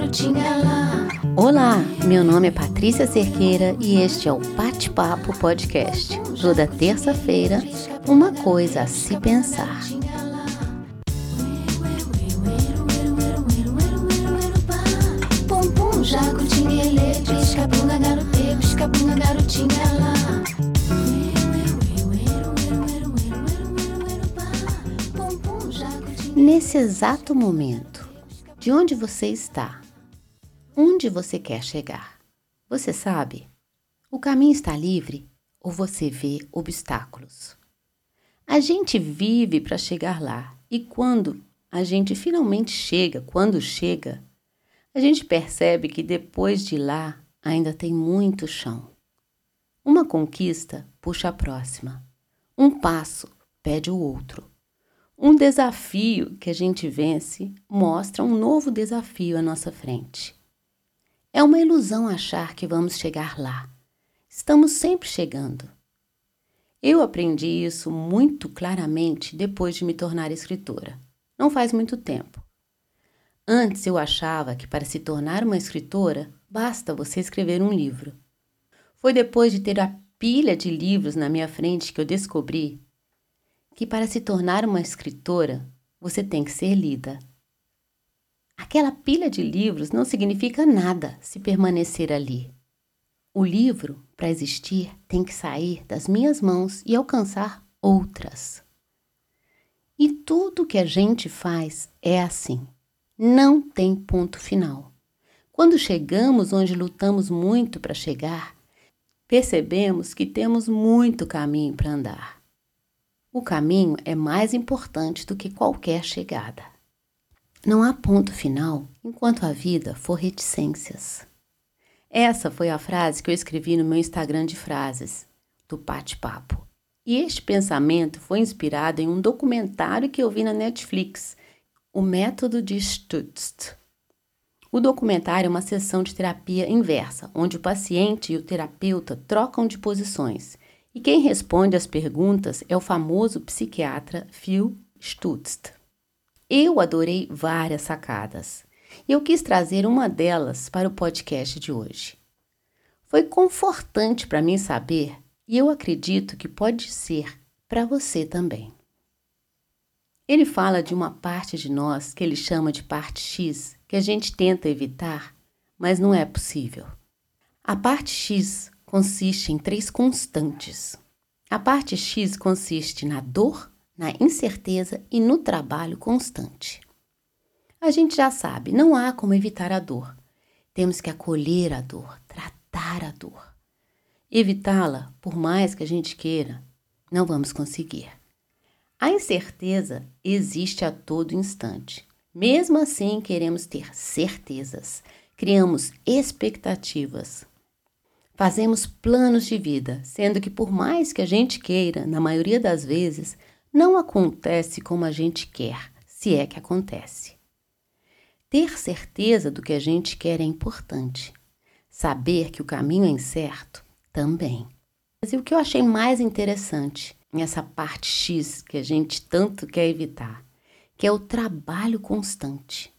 garotinha lá. Olá, meu nome é Patrícia Cerqueira e este é o Bate-Papo Podcast. Toda terça-feira, uma coisa a se pensar. Pum pum, jaco, tinguele, pisca bunda, garote, pisca bunda, garotinha lá. Pum pum, jaco, tinguele. Nesse exato momento, de onde você está? Onde você quer chegar? Você sabe? O caminho está livre ou você vê obstáculos? A gente vive para chegar lá e quando a gente finalmente chega, quando chega, a gente percebe que depois de lá ainda tem muito chão. Uma conquista puxa a próxima, um passo pede o outro. Um desafio que a gente vence mostra um novo desafio à nossa frente. É uma ilusão achar que vamos chegar lá. Estamos sempre chegando. Eu aprendi isso muito claramente depois de me tornar escritora. Não faz muito tempo. Antes eu achava que para se tornar uma escritora basta você escrever um livro. Foi depois de ter a pilha de livros na minha frente que eu descobri que para se tornar uma escritora você tem que ser lida. Aquela pilha de livros não significa nada se permanecer ali. O livro, para existir, tem que sair das minhas mãos e alcançar outras. E tudo que a gente faz é assim. Não tem ponto final. Quando chegamos onde lutamos muito para chegar, percebemos que temos muito caminho para andar. O caminho é mais importante do que qualquer chegada. Não há ponto final enquanto a vida for reticências. Essa foi a frase que eu escrevi no meu Instagram de frases, do Bate-Papo. E este pensamento foi inspirado em um documentário que eu vi na Netflix, O Método de Stutz. O documentário é uma sessão de terapia inversa, onde o paciente e o terapeuta trocam de posições. E quem responde às perguntas é o famoso psiquiatra Phil Stutz. Eu adorei várias sacadas e eu quis trazer uma delas para o podcast de hoje. Foi confortante para mim saber e eu acredito que pode ser para você também. Ele fala de uma parte de nós que ele chama de parte X, que a gente tenta evitar, mas não é possível. A parte X consiste em três constantes. A parte X consiste na dor, na incerteza e no trabalho constante. A gente já sabe, não há como evitar a dor. Temos que acolher a dor, tratar a dor. Evitá-la, por mais que a gente queira, não vamos conseguir. A incerteza existe a todo instante. Mesmo assim, queremos ter certezas, criamos expectativas, fazemos planos de vida, sendo que, por mais que a gente queira, na maioria das vezes, não acontece como a gente quer, se é que acontece. Ter certeza do que a gente quer é importante. Saber que o caminho é incerto também. Mas o que eu achei mais interessante nessa parte X que a gente tanto quer evitar, que é o trabalho constante.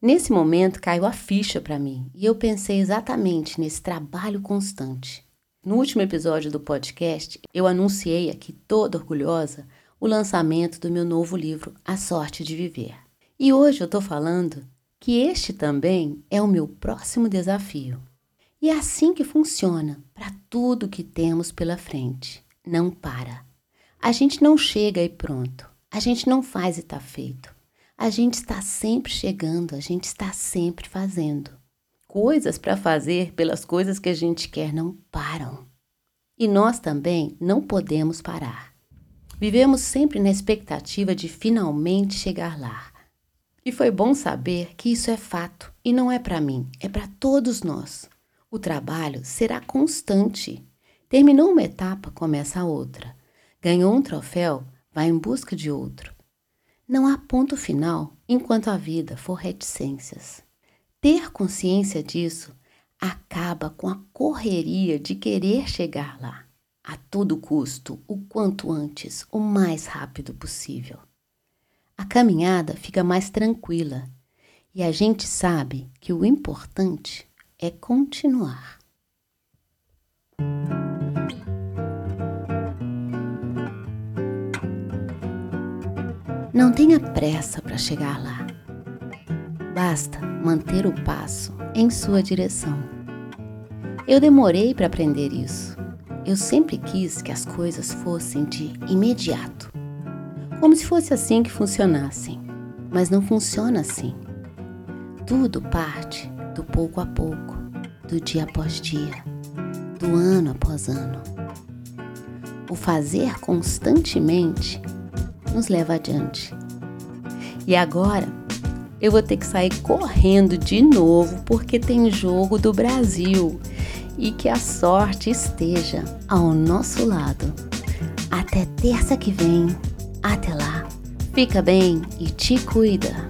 Nesse momento caiu a ficha para mim e eu pensei exatamente nesse trabalho constante. No último episódio do podcast, eu anunciei aqui, toda orgulhosa, o lançamento do meu novo livro, A Sorte de Viver. E hoje eu estou falando que este também é o meu próximo desafio. E é assim que funciona para tudo que temos pela frente. Não para. A gente não chega e pronto. A gente não faz e está feito. A gente está sempre chegando, a gente está sempre fazendo coisas para fazer pelas coisas que a gente quer não param. E nós também não podemos parar. Vivemos sempre na expectativa de finalmente chegar lá. E foi bom saber que isso é fato e não é para mim, é para todos nós. O trabalho será constante. Terminou uma etapa, começa outra. Ganhou um troféu, vai em busca de outro. Não há ponto final enquanto a vida for reticências. Ter consciência disso acaba com a correria de querer chegar lá, a todo custo, o quanto antes, o mais rápido possível. A caminhada fica mais tranquila E a gente sabe que o importante é continuar. Não tenha pressa para chegar lá. Basta manter o passo em sua direção. Eu demorei para aprender isso. Eu sempre quis que as coisas fossem de imediato, como se fosse assim que funcionassem, mas não funciona assim. Tudo parte do pouco a pouco, do dia após dia, do ano após ano. O fazer constantemente nos leva adiante. E agora eu vou ter que sair correndo de novo porque tem jogo do Brasil e que a sorte esteja ao nosso lado. Até terça que vem. Até lá. Fica bem e te cuida.